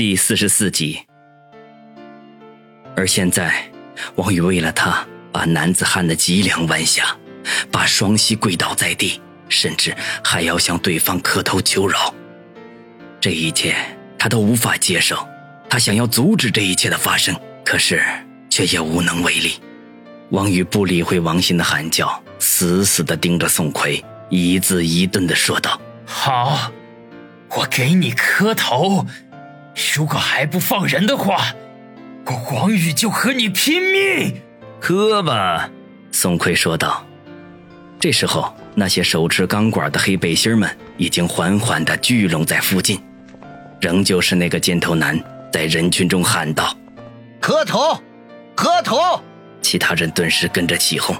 第四十四集。而现在，王宇为了他，把男子汉的脊梁弯下，把双膝跪倒在地，甚至还要向对方磕头求饶。这一切他都无法接受，他想要阻止这一切的发生，可是却也无能为力。王宇不理会王鑫的喊叫，死死地盯着宋奎，一字一顿地说道：“好，我给你磕头。如果还不放人的话，我王宇就和你拼命。磕吧。”宋奎说道。这时候，那些手持钢管的黑背心们已经缓缓地聚拢在附近，仍旧是那个箭头男在人群中喊道：“磕头，磕头！”其他人顿时跟着起哄。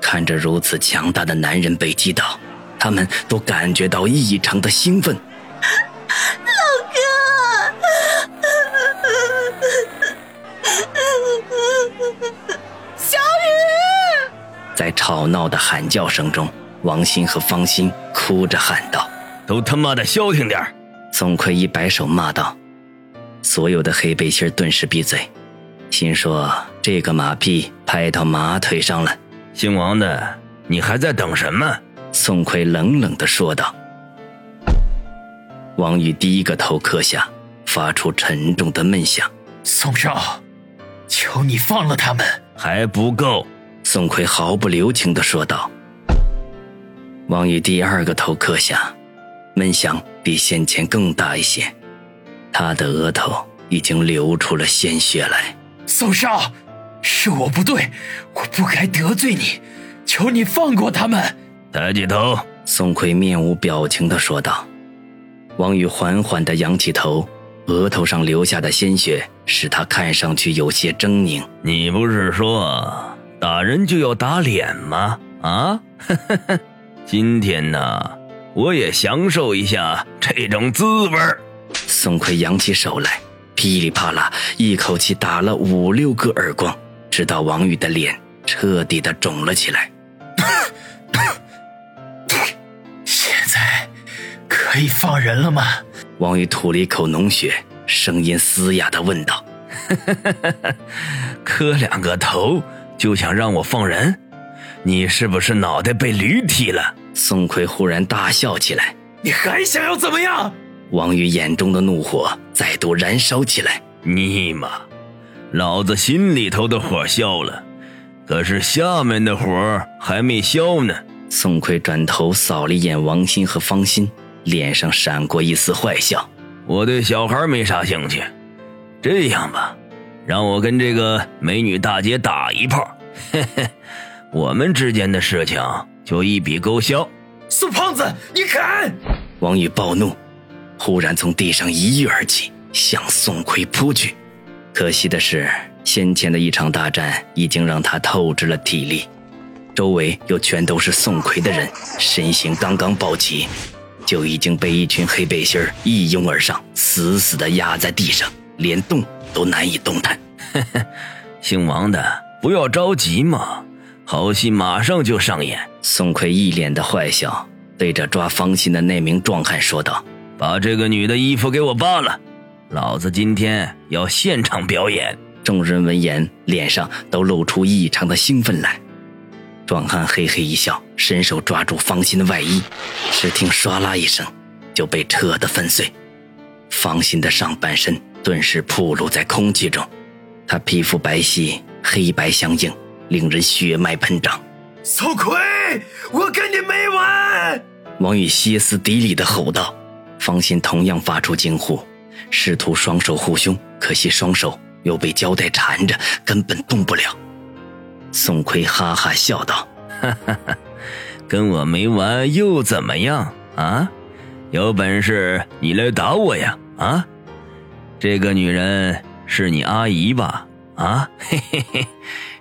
看着如此强大的男人被击倒，他们都感觉到异常的兴奋。吵闹的喊叫声中，王鑫和方鑫哭着喊道：“都他妈的消停点！”宋奎一摆手骂道：“所有的黑背心顿时闭嘴，心说这个马屁拍到马腿上了。”姓王的，你还在等什么？宋奎冷冷地说道。王宇第一个头磕下，发出沉重的闷响。宋少，求你放了他们，还不够。宋奎毫不留情的说道。王宇第二个头磕下，闷响比先前更大一些，他的额头已经流出了鲜血来。宋少。是我不对，我不该得罪你，求你放过他们。抬起头，宋奎面无表情的说道。王宇缓缓的仰起头，额头上流下的鲜血使他看上去有些狰狞。你不是说打人就要打脸吗？啊，今天呢，我也享受一下这种滋味宋奎扬起手来，噼里啪啦，一口气打了五六个耳光。直到王宇的脸彻底的肿了起来。现在可以放人了吗？王宇吐了一口浓血，声音嘶哑的问道：“ 磕两个头就想让我放人？你是不是脑袋被驴踢了？”宋奎忽然大笑起来：“你还想要怎么样？”王宇眼中的怒火再度燃烧起来：“尼玛！”老子心里头的火消了，可是下面的火还没消呢。宋奎转头扫了一眼王鑫和方心，脸上闪过一丝坏笑。我对小孩没啥兴趣，这样吧，让我跟这个美女大姐打一炮，嘿嘿，我们之间的事情就一笔勾销。宋胖子，你敢！王宇暴怒，忽然从地上一跃而起，向宋奎扑去。可惜的是，先前的一场大战已经让他透支了体力，周围又全都是宋奎的人，身形刚刚抱起，就已经被一群黑背心一拥而上，死死地压在地上，连动都难以动弹。姓王的，不要着急嘛，好戏马上就上演。宋奎一脸的坏笑，对着抓方心的那名壮汉说道：“把这个女的衣服给我扒了。”老子今天要现场表演！众人闻言，脸上都露出异常的兴奋来。壮汉嘿嘿一笑，伸手抓住方心的外衣，只听唰啦一声，就被扯得粉碎。方心的上半身顿时暴露在空气中，他皮肤白皙，黑白相映，令人血脉喷张。宋奎，我跟你没完！王宇歇斯底里的吼道。方心同样发出惊呼。试图双手护胸，可惜双手又被胶带缠着，根本动不了。宋奎哈哈笑道：“哈哈哈，跟我没完又怎么样啊？有本事你来打我呀！啊，这个女人是你阿姨吧？啊，嘿嘿嘿，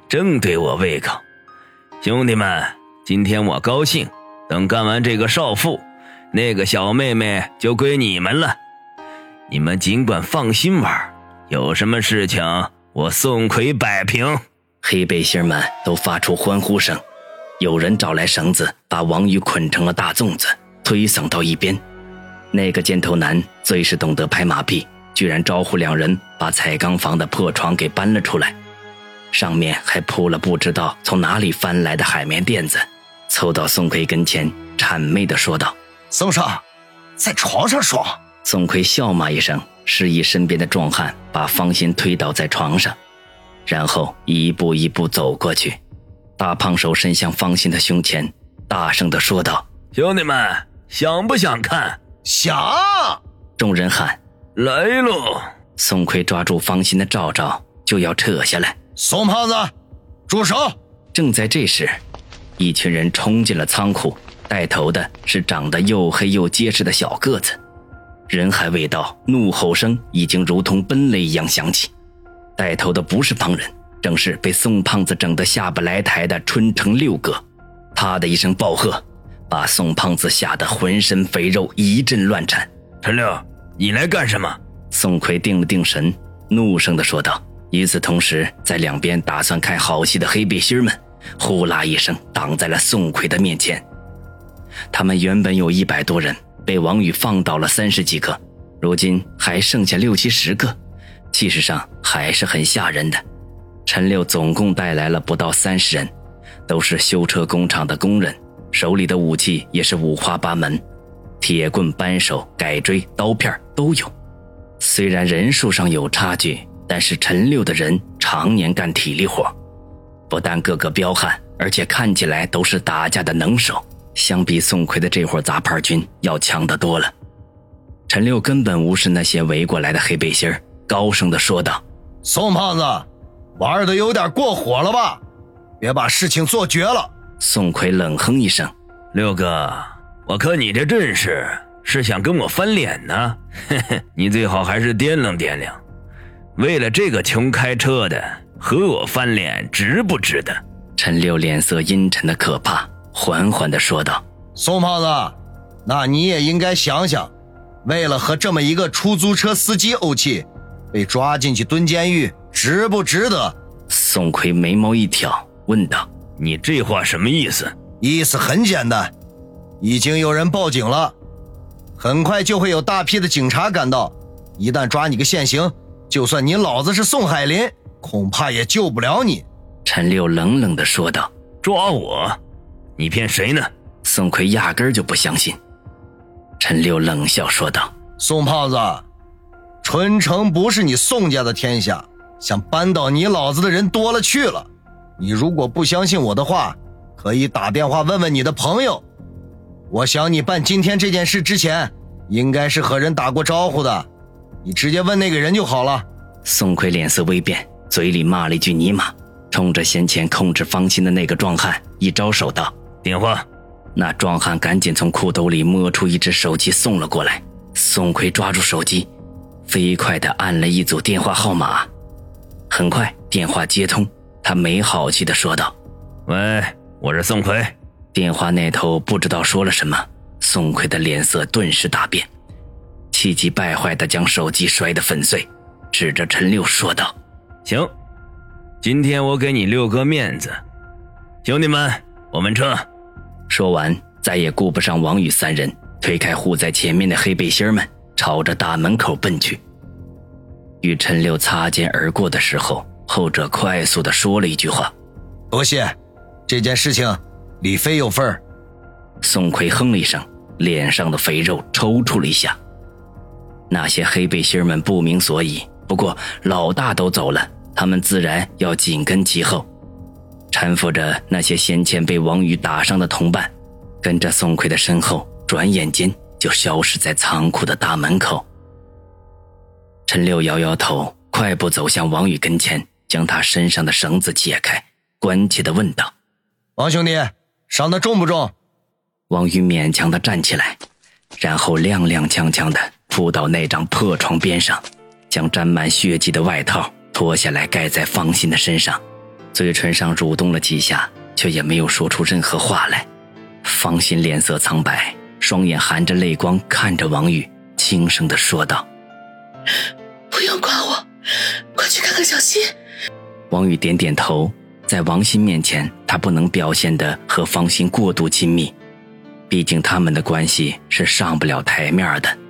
正对我胃口。兄弟们，今天我高兴，等干完这个少妇，那个小妹妹就归你们了。”你们尽管放心玩，有什么事情我宋奎摆平。黑背心们都发出欢呼声，有人找来绳子，把王宇捆成了大粽子，推搡到一边。那个尖头男最是懂得拍马屁，居然招呼两人把彩钢房的破床给搬了出来，上面还铺了不知道从哪里翻来的海绵垫子，凑到宋奎跟前，谄媚地说道：“宋少，在床上爽。”宋奎笑骂一声，示意身边的壮汉把方心推倒在床上，然后一步一步走过去，大胖手伸向方心的胸前，大声地说道：“兄弟们，想不想看？想！”众人喊：“来喽！”宋奎抓住方心的罩罩就要扯下来，宋胖子，住手！正在这时，一群人冲进了仓库，带头的是长得又黑又结实的小个子。人还未到，怒吼声已经如同奔雷一样响起。带头的不是旁人，正是被宋胖子整得下不来台的春城六哥。他的一声暴喝，把宋胖子吓得浑身肥肉一阵乱颤。陈六，你来干什么？宋奎定了定神，怒声地说道。与此同时，在两边打算看好戏的黑背心们，呼啦一声挡在了宋奎的面前。他们原本有一百多人。被王宇放倒了三十几个，如今还剩下六七十个，气势上还是很吓人的。陈六总共带来了不到三十人，都是修车工厂的工人，手里的武器也是五花八门，铁棍、扳手、改锥、刀片都有。虽然人数上有差距，但是陈六的人常年干体力活，不但个个彪悍，而且看起来都是打架的能手。相比宋奎的这伙杂牌军要强得多了。陈六根本无视那些围过来的黑背心高声的说道：“宋胖子，玩的有点过火了吧？别把事情做绝了。”宋奎冷哼一声：“六哥，我看你这阵势是想跟我翻脸呢？嘿嘿，你最好还是掂量掂量，为了这个穷开车的和我翻脸，值不值得？”陈六脸色阴沉的可怕。缓缓地说道：“宋胖子，那你也应该想想，为了和这么一个出租车司机怄气，被抓进去蹲监狱，值不值得？”宋奎眉毛一挑，问道：“你这话什么意思？”意思很简单，已经有人报警了，很快就会有大批的警察赶到，一旦抓你个现行，就算你老子是宋海林，恐怕也救不了你。”陈六冷冷地说道：“抓我？”你骗谁呢？宋奎压根就不相信。陈六冷笑说道：“宋胖子，春城不是你宋家的天下，想扳倒你老子的人多了去了。你如果不相信我的话，可以打电话问问你的朋友。我想你办今天这件事之前，应该是和人打过招呼的，你直接问那个人就好了。”宋奎脸色微变，嘴里骂了一句“尼玛”，冲着先前控制方心的那个壮汉一招手道。电话，那壮汉赶紧从裤兜里摸出一只手机送了过来。宋奎抓住手机，飞快地按了一组电话号码。很快电话接通，他没好气地说道：“喂，我是宋奎。”电话那头不知道说了什么，宋奎的脸色顿时大变，气急败坏的将手机摔得粉碎，指着陈六说道：“行，今天我给你六哥面子，兄弟们，我们撤。”说完，再也顾不上王宇三人，推开护在前面的黑背心们，朝着大门口奔去。与陈六擦肩而过的时候，后者快速的说了一句话：“多谢，这件事情李飞有份儿。”宋奎哼了一声，脸上的肥肉抽搐了一下。那些黑背心们不明所以，不过老大都走了，他们自然要紧跟其后。搀扶着那些先前被王宇打伤的同伴，跟着宋奎的身后，转眼间就消失在仓库的大门口。陈六摇摇头，快步走向王宇跟前，将他身上的绳子解开，关切地问道：“王兄弟，伤的重不重？”王宇勉强的站起来，然后踉踉跄跄的扑到那张破床边上，将沾满血迹的外套脱下来盖在方心的身上。嘴唇上蠕动了几下，却也没有说出任何话来。方心脸色苍白，双眼含着泪光看着王宇，轻声的说道：“不用管我，快去看看小新。”王宇点点头。在王鑫面前，他不能表现的和方心过度亲密，毕竟他们的关系是上不了台面的。